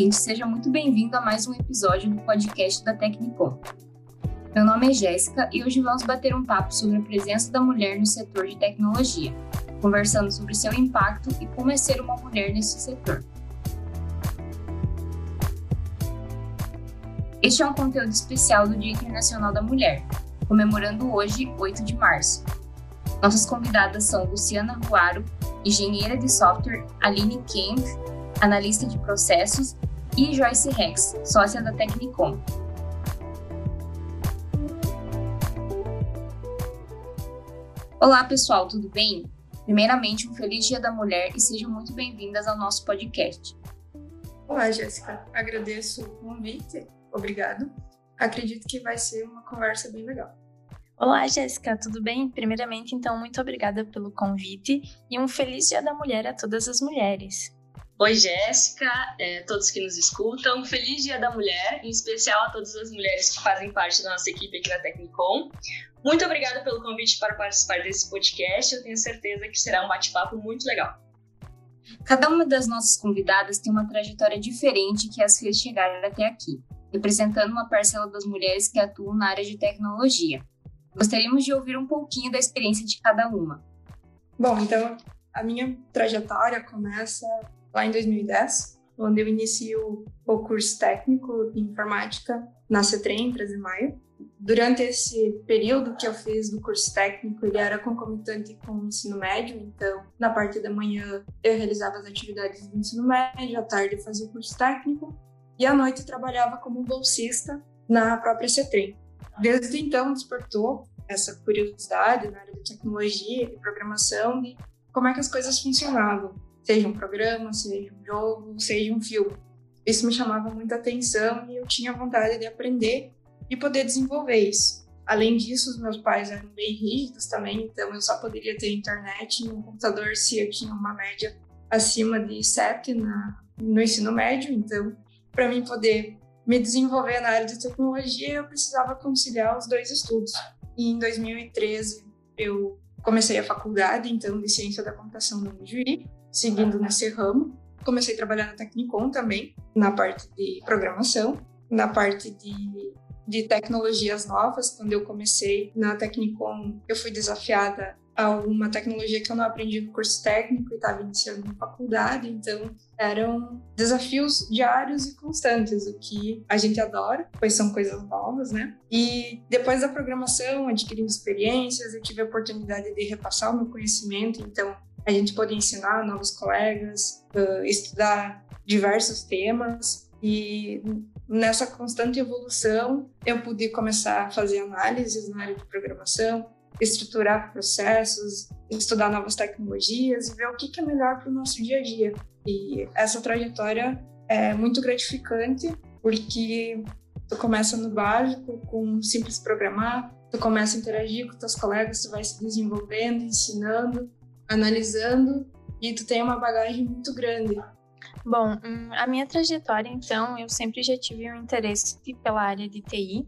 ouvinte, seja muito bem-vindo a mais um episódio do podcast da Tecnicom. Meu nome é Jéssica e hoje vamos bater um papo sobre a presença da mulher no setor de tecnologia, conversando sobre seu impacto e como é ser uma mulher nesse setor. Este é um conteúdo especial do Dia Internacional da Mulher, comemorando hoje, 8 de março. Nossas convidadas são Luciana Ruaro, engenheira de software, Aline Kemp, analista de processos, e Joyce Rex, sócia da Tecnicom. Olá, pessoal, tudo bem? Primeiramente, um feliz Dia da Mulher e sejam muito bem-vindas ao nosso podcast. Olá, Jéssica. Agradeço o convite Obrigado. Acredito que vai ser uma conversa bem legal. Olá, Jéssica, tudo bem? Primeiramente, então, muito obrigada pelo convite e um feliz Dia da Mulher a todas as mulheres. Oi, Jéssica, é, todos que nos escutam. Feliz Dia da Mulher, em especial a todas as mulheres que fazem parte da nossa equipe aqui na Tecnicom. Muito obrigada pelo convite para participar desse podcast. Eu tenho certeza que será um bate-papo muito legal. Cada uma das nossas convidadas tem uma trajetória diferente que as fez chegar até aqui representando uma parcela das mulheres que atuam na área de tecnologia. Gostaríamos de ouvir um pouquinho da experiência de cada uma. Bom, então a minha trajetória começa lá em 2010, onde eu inicio o curso técnico de informática na CETREM, em 13 de maio. Durante esse período que eu fiz do curso técnico, ele era concomitante com o ensino médio, então na parte da manhã eu realizava as atividades do ensino médio, à tarde eu fazia o curso técnico e à noite trabalhava como bolsista na própria CETREM. Desde então despertou essa curiosidade na área de tecnologia e programação de como é que as coisas funcionavam, seja um programa, seja um jogo, seja um filme. Isso me chamava muita atenção e eu tinha vontade de aprender e poder desenvolver isso. Além disso, os meus pais eram bem rígidos também, então eu só poderia ter internet e um computador se eu tinha uma média acima de 7 na, no ensino médio, então para mim poder me desenvolver na área de tecnologia, eu precisava conciliar os dois estudos. E em 2013 eu comecei a faculdade, então, de ciência da computação no Juí, seguindo nesse ramo. Comecei a trabalhar na Tecnicom também, na parte de programação, na parte de, de tecnologias novas. Quando eu comecei na Tecnicom, eu fui desafiada a uma tecnologia que eu não aprendi no curso técnico e estava iniciando na faculdade, então eram desafios diários e constantes, o que a gente adora, pois são coisas novas, né? E depois da programação, adquirindo experiências, eu tive a oportunidade de repassar o meu conhecimento, então a gente pôde ensinar novos colegas, estudar diversos temas e nessa constante evolução eu pude começar a fazer análises na área de programação, estruturar processos, estudar novas tecnologias e ver o que é melhor para o nosso dia a dia. E essa trajetória é muito gratificante porque tu começa no básico, com um simples programar, tu começa a interagir com teus colegas, tu vai se desenvolvendo, ensinando, analisando e tu tem uma bagagem muito grande. Bom, hum, a minha trajetória, então, eu sempre já tive um interesse pela área de TI.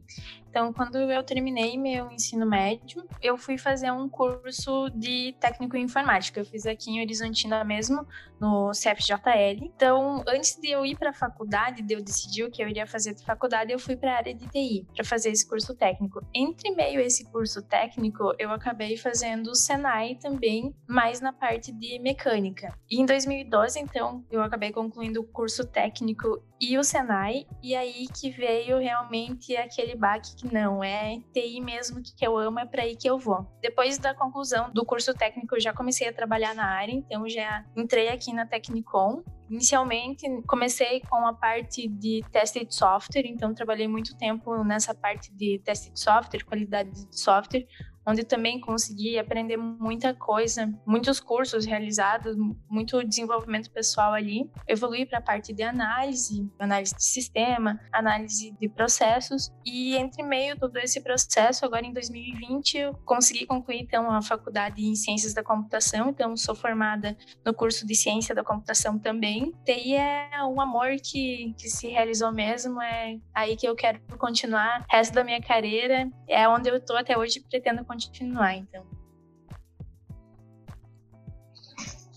Então, quando eu terminei meu ensino médio, eu fui fazer um curso de técnico em informática. Eu fiz aqui em Horizontina mesmo, no CFJL. Então, antes de eu ir para a faculdade, de eu decidir o que eu iria fazer de faculdade, eu fui para a área de TI, para fazer esse curso técnico. Entre meio esse curso técnico, eu acabei fazendo o Senai também, mais na parte de mecânica. E em 2012, então, eu acabei concluindo o curso técnico e o Senai, e aí que veio realmente aquele baque que não, é TI mesmo que eu amo, é para aí que eu vou. Depois da conclusão do curso técnico, eu já comecei a trabalhar na área, então já entrei aqui na Tecnicom. Inicialmente, comecei com a parte de teste de software, então trabalhei muito tempo nessa parte de teste de software, qualidade de software, onde também consegui aprender muita coisa, muitos cursos realizados, muito desenvolvimento pessoal ali. Evolui para a parte de análise, análise de sistema, análise de processos e entre meio todo esse processo, agora em 2020 eu consegui concluir então a faculdade em Ciências da Computação, então sou formada no curso de Ciência da Computação também. TI é um amor que, que se realizou mesmo, é aí que eu quero continuar o resto da minha carreira, é onde eu estou até hoje pretendo continuar, então.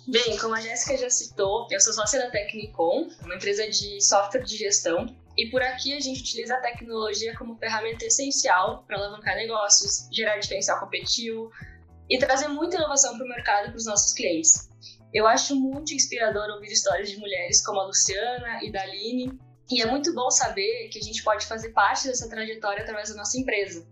Bem, como a Jéssica já citou, eu sou sócia da Tecnicom, uma empresa de software de gestão, e por aqui a gente utiliza a tecnologia como ferramenta essencial para alavancar negócios, gerar diferencial competitivo e trazer muita inovação para o mercado e para os nossos clientes. Eu acho muito inspirador ouvir histórias de mulheres como a Luciana e da Aline, e é muito bom saber que a gente pode fazer parte dessa trajetória através da nossa empresa.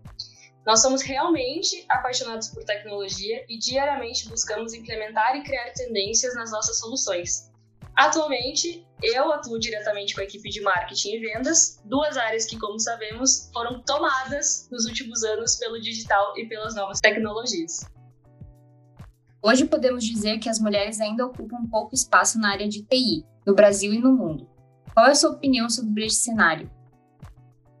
Nós somos realmente apaixonados por tecnologia e diariamente buscamos implementar e criar tendências nas nossas soluções. Atualmente, eu atuo diretamente com a equipe de marketing e vendas, duas áreas que, como sabemos, foram tomadas nos últimos anos pelo digital e pelas novas tecnologias. Hoje podemos dizer que as mulheres ainda ocupam pouco espaço na área de TI, no Brasil e no mundo. Qual é a sua opinião sobre este cenário?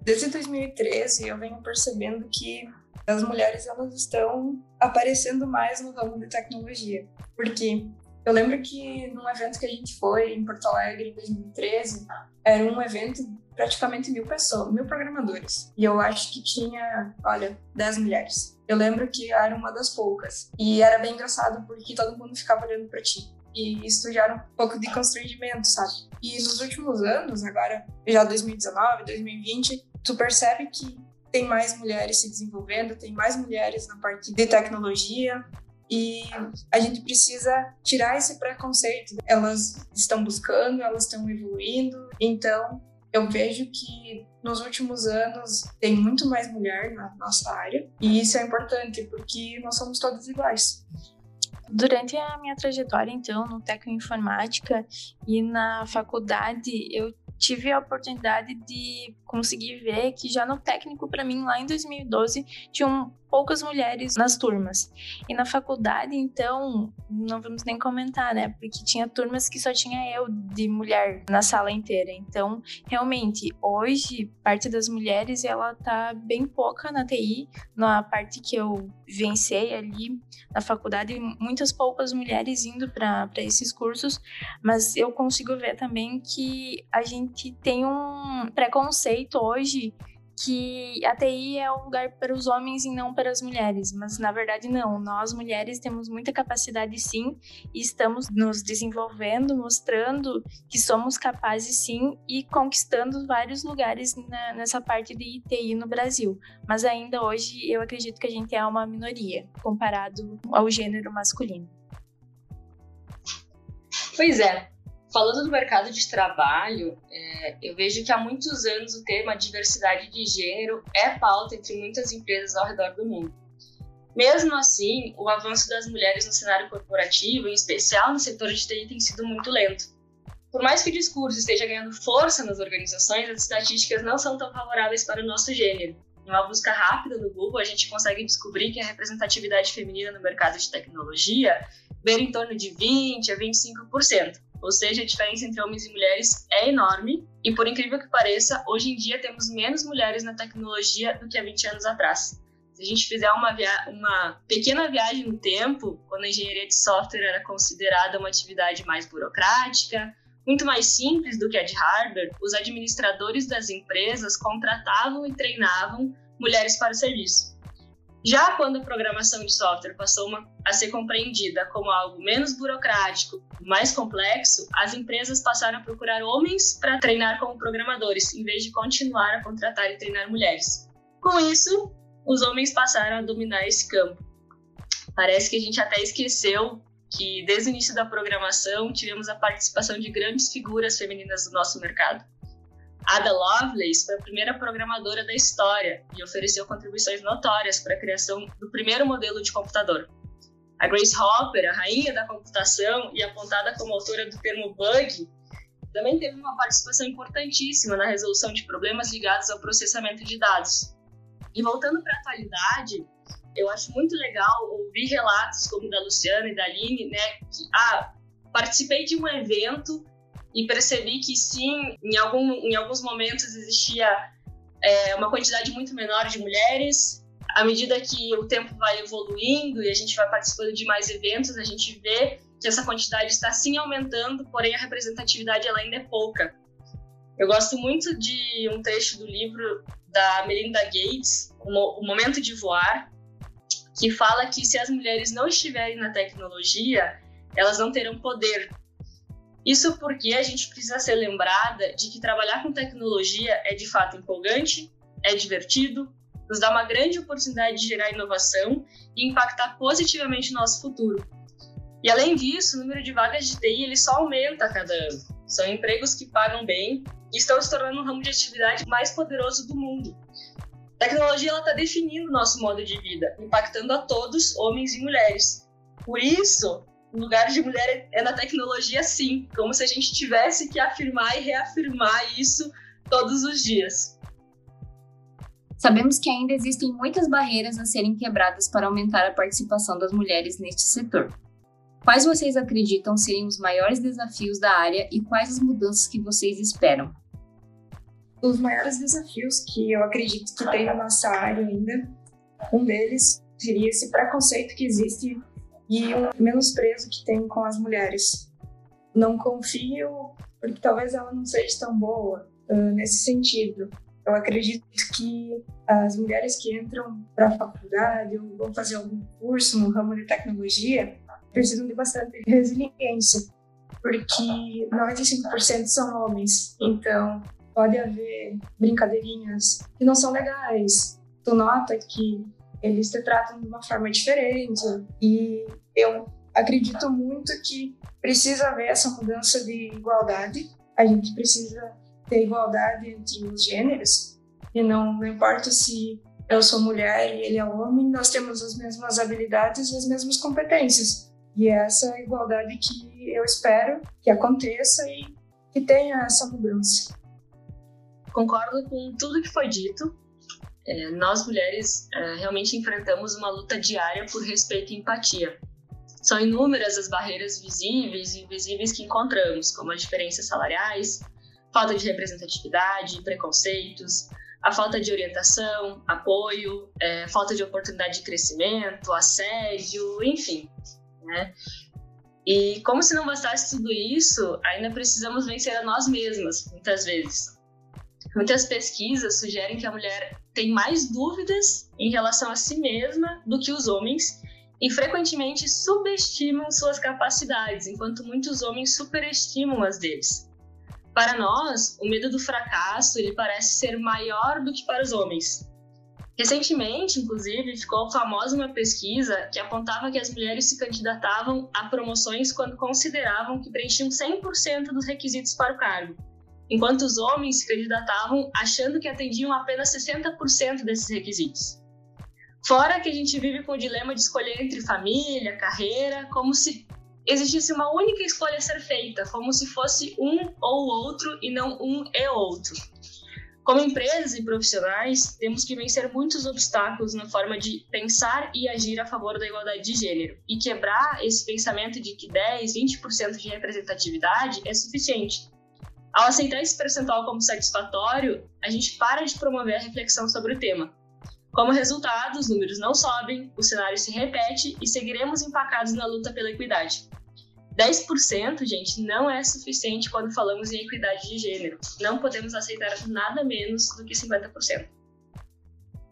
Desde 2013 eu venho percebendo que as mulheres elas estão aparecendo mais no ramo de tecnologia. Porque eu lembro que num evento que a gente foi em Porto Alegre em 2013, era um evento praticamente mil pessoas, mil programadores. E eu acho que tinha, olha, dez mulheres. Eu lembro que era uma das poucas. E era bem engraçado porque todo mundo ficava olhando para ti. E isso gera um pouco de constrangimento, sabe? E nos últimos anos, agora já 2019, 2020, tu percebe que tem mais mulheres se desenvolvendo, tem mais mulheres na parte de tecnologia e a gente precisa tirar esse preconceito. Elas estão buscando, elas estão evoluindo, então eu vejo que nos últimos anos tem muito mais mulher na nossa área e isso é importante porque nós somos todas iguais. Durante a minha trajetória, então, no técnico informática e na faculdade, eu tive a oportunidade de conseguir ver que já no técnico, para mim, lá em 2012, tinham poucas mulheres nas turmas. E na faculdade, então, não vamos nem comentar, né? Porque tinha turmas que só tinha eu de mulher na sala inteira. Então, realmente, hoje, parte das mulheres, ela tá bem pouca na TI, na parte que eu vivenciei ali na faculdade, muitas poucas mulheres indo para esses cursos, mas eu consigo ver também que a gente tem um preconceito hoje que a TI é um lugar para os homens e não para as mulheres, mas na verdade não. Nós mulheres temos muita capacidade sim e estamos nos desenvolvendo, mostrando que somos capazes sim e conquistando vários lugares na, nessa parte de TI no Brasil. Mas ainda hoje eu acredito que a gente é uma minoria comparado ao gênero masculino. Pois é, Falando do mercado de trabalho, é, eu vejo que há muitos anos o tema diversidade de gênero é pauta entre muitas empresas ao redor do mundo. Mesmo assim, o avanço das mulheres no cenário corporativo, em especial no setor de TI, tem sido muito lento. Por mais que o discurso esteja ganhando força nas organizações, as estatísticas não são tão favoráveis para o nosso gênero. Em uma busca rápida no Google, a gente consegue descobrir que a representatividade feminina no mercado de tecnologia beira em torno de 20% a 25%. Ou seja, a diferença entre homens e mulheres é enorme e, por incrível que pareça, hoje em dia temos menos mulheres na tecnologia do que há 20 anos atrás. Se a gente fizer uma, uma pequena viagem no tempo, quando a engenharia de software era considerada uma atividade mais burocrática, muito mais simples do que a de hardware, os administradores das empresas contratavam e treinavam mulheres para o serviço. Já quando a programação de software passou uma, a ser compreendida como algo menos burocrático, mais complexo, as empresas passaram a procurar homens para treinar como programadores, em vez de continuar a contratar e treinar mulheres. Com isso, os homens passaram a dominar esse campo. Parece que a gente até esqueceu que desde o início da programação tivemos a participação de grandes figuras femininas do nosso mercado. Ada Lovelace foi a primeira programadora da história e ofereceu contribuições notórias para a criação do primeiro modelo de computador. A Grace Hopper, a rainha da computação e apontada como autora do termo bug, também teve uma participação importantíssima na resolução de problemas ligados ao processamento de dados. E voltando para a atualidade, eu acho muito legal ouvir relatos como da Luciana e da Aline, né, que ah, participei de um evento e percebi que sim, em, algum, em alguns momentos existia é, uma quantidade muito menor de mulheres. À medida que o tempo vai evoluindo e a gente vai participando de mais eventos, a gente vê que essa quantidade está sim aumentando, porém a representatividade ela ainda é pouca. Eu gosto muito de um trecho do livro da Melinda Gates, O Momento de Voar, que fala que se as mulheres não estiverem na tecnologia, elas não terão poder. Isso porque a gente precisa ser lembrada de que trabalhar com tecnologia é de fato empolgante, é divertido, nos dá uma grande oportunidade de gerar inovação e impactar positivamente o nosso futuro. E além disso, o número de vagas de TI ele só aumenta a cada ano. São empregos que pagam bem e estão se tornando um ramo de atividade mais poderoso do mundo. A tecnologia está definindo o nosso modo de vida, impactando a todos, homens e mulheres. Por isso, o lugar de mulher é na tecnologia, sim, como se a gente tivesse que afirmar e reafirmar isso todos os dias. Sabemos que ainda existem muitas barreiras a serem quebradas para aumentar a participação das mulheres neste setor. Quais vocês acreditam serem os maiores desafios da área e quais as mudanças que vocês esperam? Os maiores desafios que eu acredito que tem na nossa área ainda, um deles seria esse preconceito que existe e o menosprezo que tem com as mulheres. Não confio porque talvez ela não seja tão boa uh, nesse sentido. Eu acredito que as mulheres que entram para a faculdade ou vão fazer algum curso no ramo de tecnologia precisam de bastante resiliência, porque 95% são homens. Então, pode haver brincadeirinhas que não são legais. Tu nota que eles te tratam de uma forma diferente. E eu acredito muito que precisa haver essa mudança de igualdade. A gente precisa ter igualdade entre os gêneros. E não, não importa se eu sou mulher e ele é homem, nós temos as mesmas habilidades e as mesmas competências. E é essa igualdade que eu espero que aconteça e que tenha essa mudança. Concordo com tudo que foi dito. É, nós mulheres é, realmente enfrentamos uma luta diária por respeito e empatia. São inúmeras as barreiras visíveis e invisíveis que encontramos, como as diferenças salariais, falta de representatividade, preconceitos, a falta de orientação, apoio, é, falta de oportunidade de crescimento, assédio, enfim. Né? E como se não bastasse tudo isso, ainda precisamos vencer a nós mesmas, muitas vezes. Muitas pesquisas sugerem que a mulher tem mais dúvidas em relação a si mesma do que os homens e frequentemente subestimam suas capacidades, enquanto muitos homens superestimam as deles. Para nós, o medo do fracasso ele parece ser maior do que para os homens. Recentemente, inclusive, ficou famosa uma pesquisa que apontava que as mulheres se candidatavam a promoções quando consideravam que preenchiam 100% dos requisitos para o cargo enquanto os homens se candidatavam achando que atendiam apenas 60% desses requisitos. Fora que a gente vive com o dilema de escolher entre família, carreira, como se existisse uma única escolha a ser feita, como se fosse um ou outro e não um e outro. Como empresas e profissionais, temos que vencer muitos obstáculos na forma de pensar e agir a favor da igualdade de gênero e quebrar esse pensamento de que 10, 20% de representatividade é suficiente, ao aceitar esse percentual como satisfatório, a gente para de promover a reflexão sobre o tema. Como resultado, os números não sobem, o cenário se repete e seguiremos empacados na luta pela equidade. 10%, gente, não é suficiente quando falamos em equidade de gênero. Não podemos aceitar nada menos do que 50%.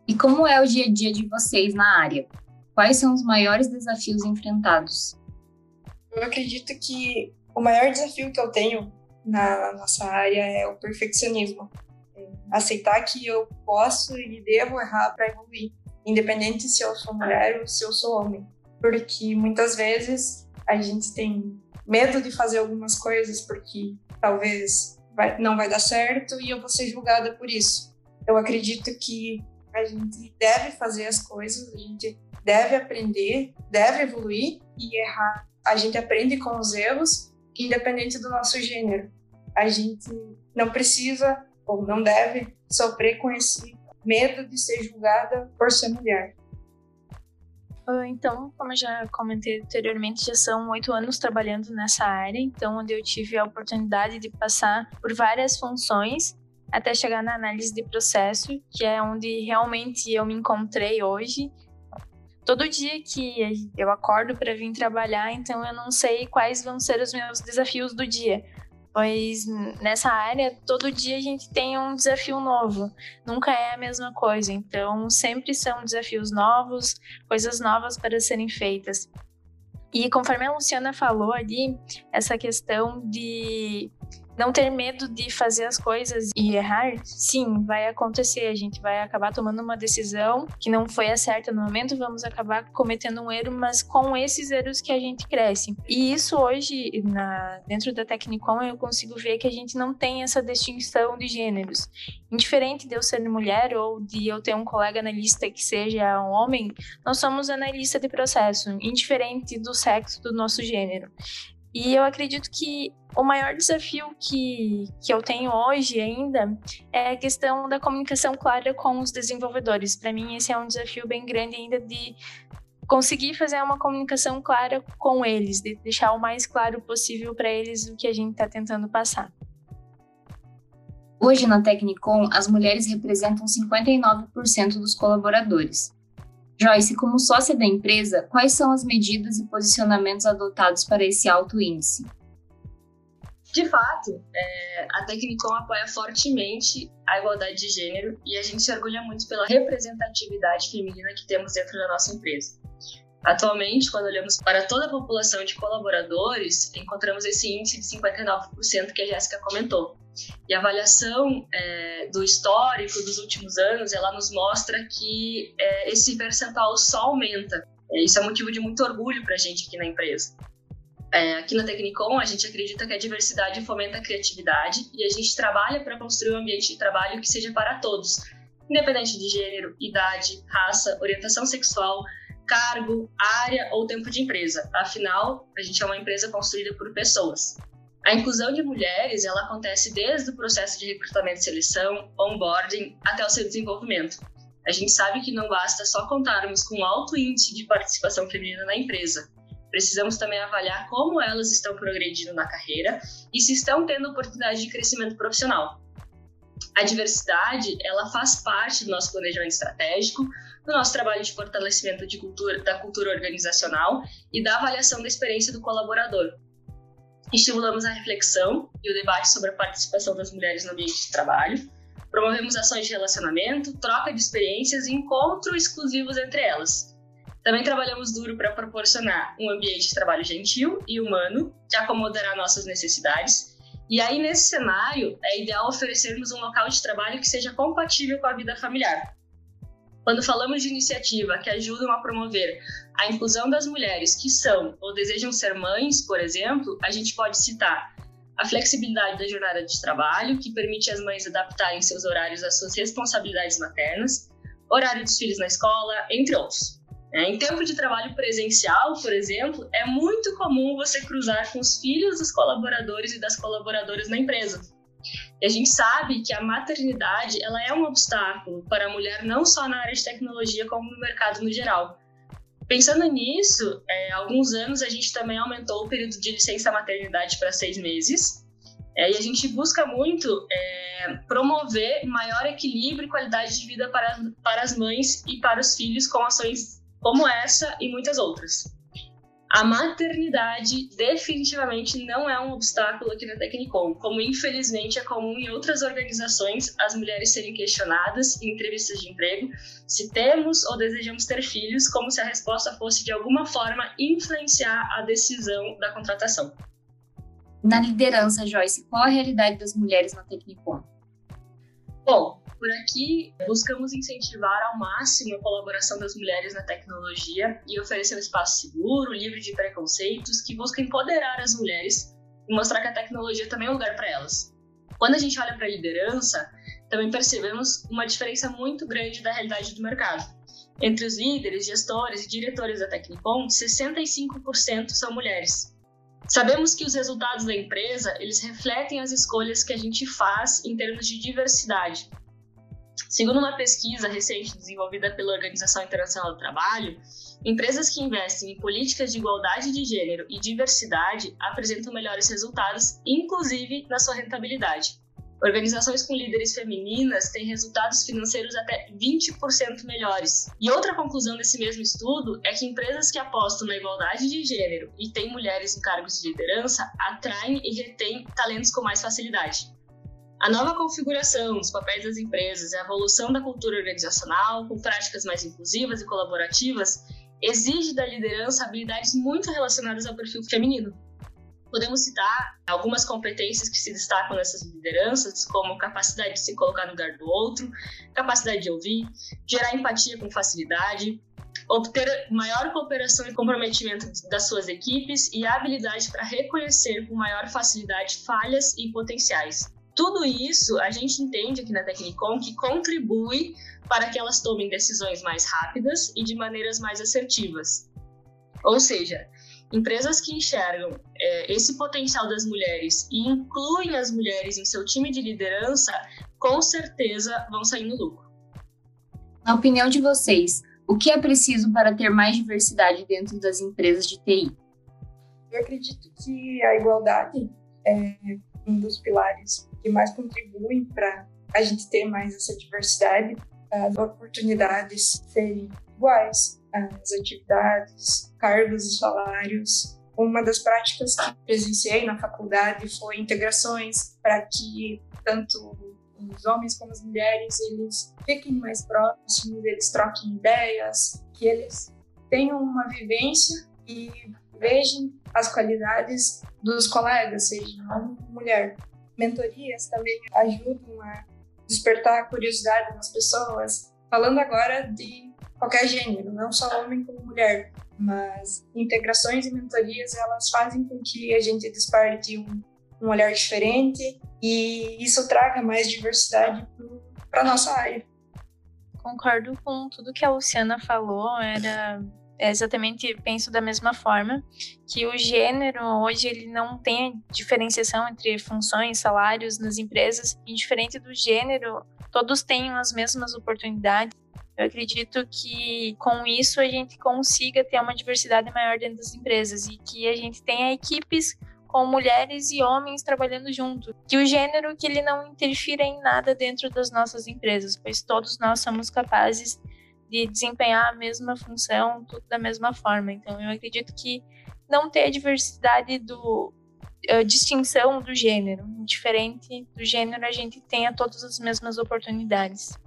E como é o dia a dia de vocês na área? Quais são os maiores desafios enfrentados? Eu acredito que o maior desafio que eu tenho na nossa área é o perfeccionismo. É aceitar que eu posso e devo errar para evoluir, independente se eu sou mulher ou se eu sou homem. Porque muitas vezes a gente tem medo de fazer algumas coisas porque talvez vai, não vai dar certo e eu vou ser julgada por isso. Eu acredito que a gente deve fazer as coisas, a gente deve aprender, deve evoluir e errar. A gente aprende com os erros independente do nosso gênero. A gente não precisa ou não deve sofrer com esse medo de ser julgada por ser mulher. Ah, então, como eu já comentei anteriormente, já são oito anos trabalhando nessa área, então onde eu tive a oportunidade de passar por várias funções até chegar na análise de processo, que é onde realmente eu me encontrei hoje todo dia que eu acordo para vir trabalhar, então eu não sei quais vão ser os meus desafios do dia. Pois nessa área, todo dia a gente tem um desafio novo, nunca é a mesma coisa. Então, sempre são desafios novos, coisas novas para serem feitas. E conforme a Luciana falou ali, essa questão de não ter medo de fazer as coisas e errar, sim, vai acontecer. A gente vai acabar tomando uma decisão que não foi a certa no momento, vamos acabar cometendo um erro, mas com esses erros que a gente cresce. E isso hoje, na, dentro da Tecnicom, eu consigo ver que a gente não tem essa distinção de gêneros. Indiferente de eu ser mulher ou de eu ter um colega analista que seja um homem, nós somos analista de processo, indiferente do sexo do nosso gênero. E eu acredito que o maior desafio que, que eu tenho hoje ainda é a questão da comunicação clara com os desenvolvedores. Para mim, esse é um desafio bem grande ainda de conseguir fazer uma comunicação clara com eles, de deixar o mais claro possível para eles o que a gente está tentando passar. Hoje, na Tecnicom, as mulheres representam 59% dos colaboradores. Joyce, como sócia da empresa, quais são as medidas e posicionamentos adotados para esse alto índice? De fato, é, a Tecnicom apoia fortemente a igualdade de gênero e a gente se orgulha muito pela representatividade feminina que temos dentro da nossa empresa. Atualmente, quando olhamos para toda a população de colaboradores, encontramos esse índice de 59% que a Jéssica comentou. E a avaliação é, do histórico dos últimos anos, ela nos mostra que é, esse percentual só aumenta. É, isso é motivo de muito orgulho para a gente aqui na empresa. É, aqui na Tecnicom, a gente acredita que a diversidade fomenta a criatividade e a gente trabalha para construir um ambiente de trabalho que seja para todos, independente de gênero, idade, raça, orientação sexual, cargo, área ou tempo de empresa. Afinal, a gente é uma empresa construída por pessoas. A inclusão de mulheres ela acontece desde o processo de recrutamento e seleção, onboarding, até o seu desenvolvimento. A gente sabe que não basta só contarmos com um alto índice de participação feminina na empresa. Precisamos também avaliar como elas estão progredindo na carreira e se estão tendo oportunidade de crescimento profissional. A diversidade, ela faz parte do nosso planejamento estratégico, do nosso trabalho de fortalecimento de cultura, da cultura organizacional e da avaliação da experiência do colaborador, Estimulamos a reflexão e o debate sobre a participação das mulheres no ambiente de trabalho. Promovemos ações de relacionamento, troca de experiências e encontro exclusivos entre elas. Também trabalhamos duro para proporcionar um ambiente de trabalho gentil e humano que acomodará nossas necessidades. E aí, nesse cenário, é ideal oferecermos um local de trabalho que seja compatível com a vida familiar, quando falamos de iniciativa que ajudam a promover a inclusão das mulheres que são ou desejam ser mães, por exemplo, a gente pode citar a flexibilidade da jornada de trabalho, que permite às mães adaptarem seus horários às suas responsabilidades maternas, horário dos filhos na escola, entre outros. É, em tempo de trabalho presencial, por exemplo, é muito comum você cruzar com os filhos dos colaboradores e das colaboradoras na empresa. E a gente sabe que a maternidade ela é um obstáculo para a mulher não só na área de tecnologia, como no mercado no geral. Pensando nisso, é, há alguns anos a gente também aumentou o período de licença maternidade para seis meses. É, e a gente busca muito é, promover maior equilíbrio e qualidade de vida para, para as mães e para os filhos com ações como essa e muitas outras. A maternidade definitivamente não é um obstáculo aqui na Tecnicom, como infelizmente é comum em outras organizações as mulheres serem questionadas em entrevistas de emprego se temos ou desejamos ter filhos, como se a resposta fosse de alguma forma influenciar a decisão da contratação. Na liderança, Joyce, qual a realidade das mulheres na Tecnicom? Bom, por aqui, buscamos incentivar ao máximo a colaboração das mulheres na tecnologia e oferecer um espaço seguro, livre de preconceitos, que busca empoderar as mulheres e mostrar que a tecnologia também é um lugar para elas. Quando a gente olha para a liderança, também percebemos uma diferença muito grande da realidade do mercado. Entre os líderes, gestores e diretores da Tecnicom, 65% são mulheres. Sabemos que os resultados da empresa, eles refletem as escolhas que a gente faz em termos de diversidade, Segundo uma pesquisa recente desenvolvida pela Organização Internacional do Trabalho, empresas que investem em políticas de igualdade de gênero e diversidade apresentam melhores resultados, inclusive na sua rentabilidade. Organizações com líderes femininas têm resultados financeiros até 20% melhores. E outra conclusão desse mesmo estudo é que empresas que apostam na igualdade de gênero e têm mulheres em cargos de liderança atraem e retêm talentos com mais facilidade. A nova configuração dos papéis das empresas e a evolução da cultura organizacional, com práticas mais inclusivas e colaborativas, exige da liderança habilidades muito relacionadas ao perfil feminino. Podemos citar algumas competências que se destacam nessas lideranças, como capacidade de se colocar no lugar do outro, capacidade de ouvir, gerar empatia com facilidade, obter maior cooperação e comprometimento das suas equipes e a habilidade para reconhecer com maior facilidade falhas e potenciais. Tudo isso a gente entende aqui na Tecnicom que contribui para que elas tomem decisões mais rápidas e de maneiras mais assertivas. Ou seja, empresas que enxergam é, esse potencial das mulheres e incluem as mulheres em seu time de liderança, com certeza vão sair no lucro. Na opinião de vocês, o que é preciso para ter mais diversidade dentro das empresas de TI? Eu acredito que a igualdade é um dos pilares que mais contribuem para a gente ter mais essa diversidade, as oportunidades serem iguais, as atividades, cargos e salários. Uma das práticas que presenciei na faculdade foi integrações para que tanto os homens como as mulheres eles fiquem mais próximos, eles troquem ideias, que eles tenham uma vivência e vejam as qualidades dos colegas, seja homem ou mulher mentorias também ajudam a despertar a curiosidade nas pessoas. Falando agora de qualquer gênero, não só homem como mulher, mas integrações e mentorias elas fazem com que a gente desperte um, um olhar diferente e isso traga mais diversidade para nossa área. Concordo com tudo que a Luciana falou, era exatamente penso da mesma forma que o gênero hoje ele não tem diferenciação entre funções, salários nas empresas, indiferente do gênero, todos têm as mesmas oportunidades. Eu acredito que com isso a gente consiga ter uma diversidade maior dentro das empresas e que a gente tenha equipes com mulheres e homens trabalhando junto. Que o gênero que ele não interfira em nada dentro das nossas empresas, pois todos nós somos capazes de desempenhar a mesma função, tudo da mesma forma. Então, eu acredito que não ter a diversidade do a distinção do gênero, diferente do gênero, a gente tenha todas as mesmas oportunidades.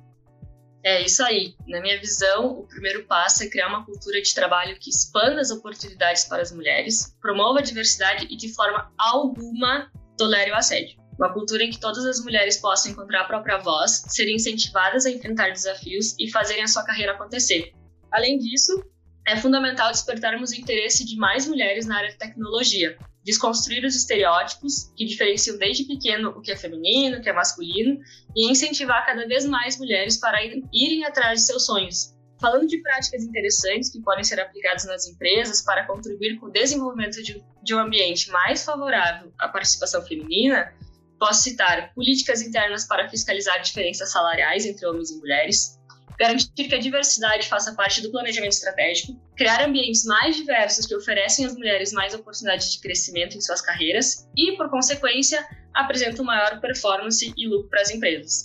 É isso aí. Na minha visão, o primeiro passo é criar uma cultura de trabalho que expanda as oportunidades para as mulheres, promova a diversidade e, de forma alguma, tolere o assédio. Uma cultura em que todas as mulheres possam encontrar a própria voz, serem incentivadas a enfrentar desafios e fazerem a sua carreira acontecer. Além disso, é fundamental despertarmos o interesse de mais mulheres na área de tecnologia, desconstruir os estereótipos que diferenciam desde pequeno o que é feminino, o que é masculino, e incentivar cada vez mais mulheres para irem atrás de seus sonhos. Falando de práticas interessantes que podem ser aplicadas nas empresas para contribuir com o desenvolvimento de, um ambiente mais favorável à participação feminina, Posso citar políticas internas para fiscalizar diferenças salariais entre homens e mulheres, garantir que a diversidade faça parte do planejamento estratégico, criar ambientes mais diversos que oferecem às mulheres mais oportunidades de crescimento em suas carreiras e, por consequência, apresentam maior performance e lucro para as empresas.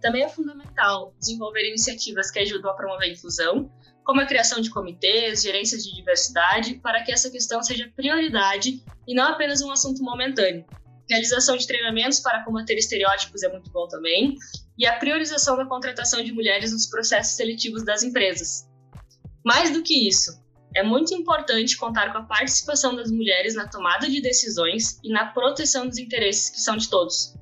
Também é fundamental desenvolver iniciativas que ajudam a promover a inclusão, como a criação de comitês, gerências de diversidade, para que essa questão seja prioridade e não apenas um assunto momentâneo, Realização de treinamentos para combater estereótipos é muito bom também. E a priorização da contratação de mulheres nos processos seletivos das empresas. Mais do que isso, é muito importante contar com a participação das mulheres na tomada de decisões e na proteção dos interesses que são de todos.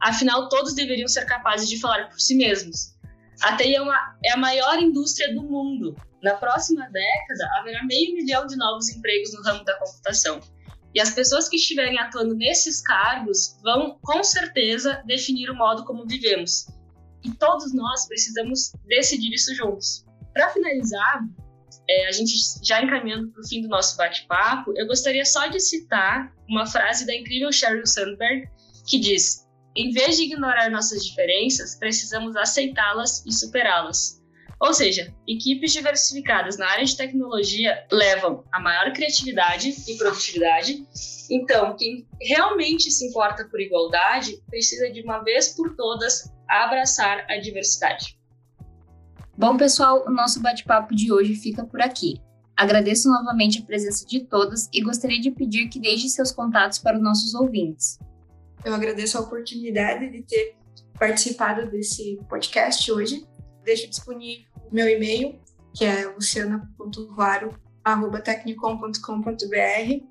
Afinal, todos deveriam ser capazes de falar por si mesmos. A TI é, uma, é a maior indústria do mundo. Na próxima década, haverá meio milhão de novos empregos no ramo da computação. E as pessoas que estiverem atuando nesses cargos vão, com certeza, definir o modo como vivemos. E todos nós precisamos decidir isso juntos. Para finalizar, é, a gente já encaminhando para o fim do nosso bate-papo, eu gostaria só de citar uma frase da incrível Sheryl Sandberg que diz: Em vez de ignorar nossas diferenças, precisamos aceitá-las e superá-las. Ou seja, equipes diversificadas na área de tecnologia levam a maior criatividade e produtividade. Então, quem realmente se importa por igualdade precisa de uma vez por todas abraçar a diversidade. Bom, pessoal, o nosso bate-papo de hoje fica por aqui. Agradeço novamente a presença de todas e gostaria de pedir que deixe seus contatos para os nossos ouvintes. Eu agradeço a oportunidade de ter participado desse podcast hoje. Deixo disponível meu e-mail que é luciana.ruaro.tecnicom.com.br.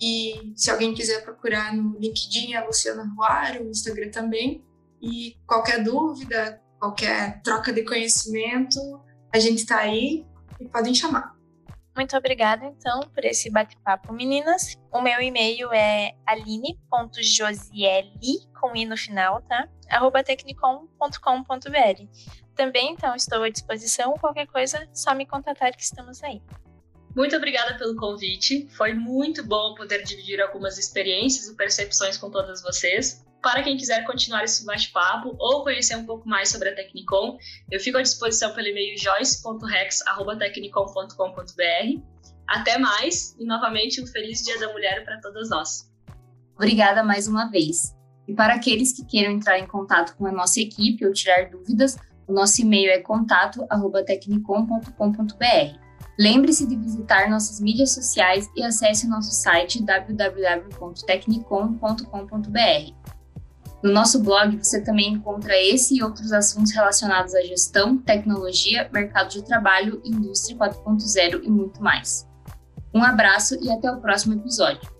E se alguém quiser procurar no LinkedIn, é Luciana Ruaro, Instagram também. E qualquer dúvida, qualquer troca de conhecimento, a gente está aí e podem chamar. Muito obrigada, então, por esse bate-papo, meninas. O meu e-mail é aline.josieli, com i no final, tá? arroba tecnicom.com.br. Também, então, estou à disposição. Qualquer coisa, só me contatar que estamos aí. Muito obrigada pelo convite. Foi muito bom poder dividir algumas experiências e percepções com todas vocês. Para quem quiser continuar esse bate-papo ou conhecer um pouco mais sobre a Tecnicom, eu fico à disposição pelo e-mail joyce.rex.tecnicom.com.br. Até mais e novamente um feliz Dia da Mulher para todas nós. Obrigada mais uma vez. E para aqueles que queiram entrar em contato com a nossa equipe ou tirar dúvidas, o nosso e-mail é contato@tecnicom.com.br. Lembre-se de visitar nossas mídias sociais e acesse o nosso site www.tecnicom.com.br. No nosso blog você também encontra esse e outros assuntos relacionados à gestão, tecnologia, mercado de trabalho, indústria 4.0 e muito mais. Um abraço e até o próximo episódio.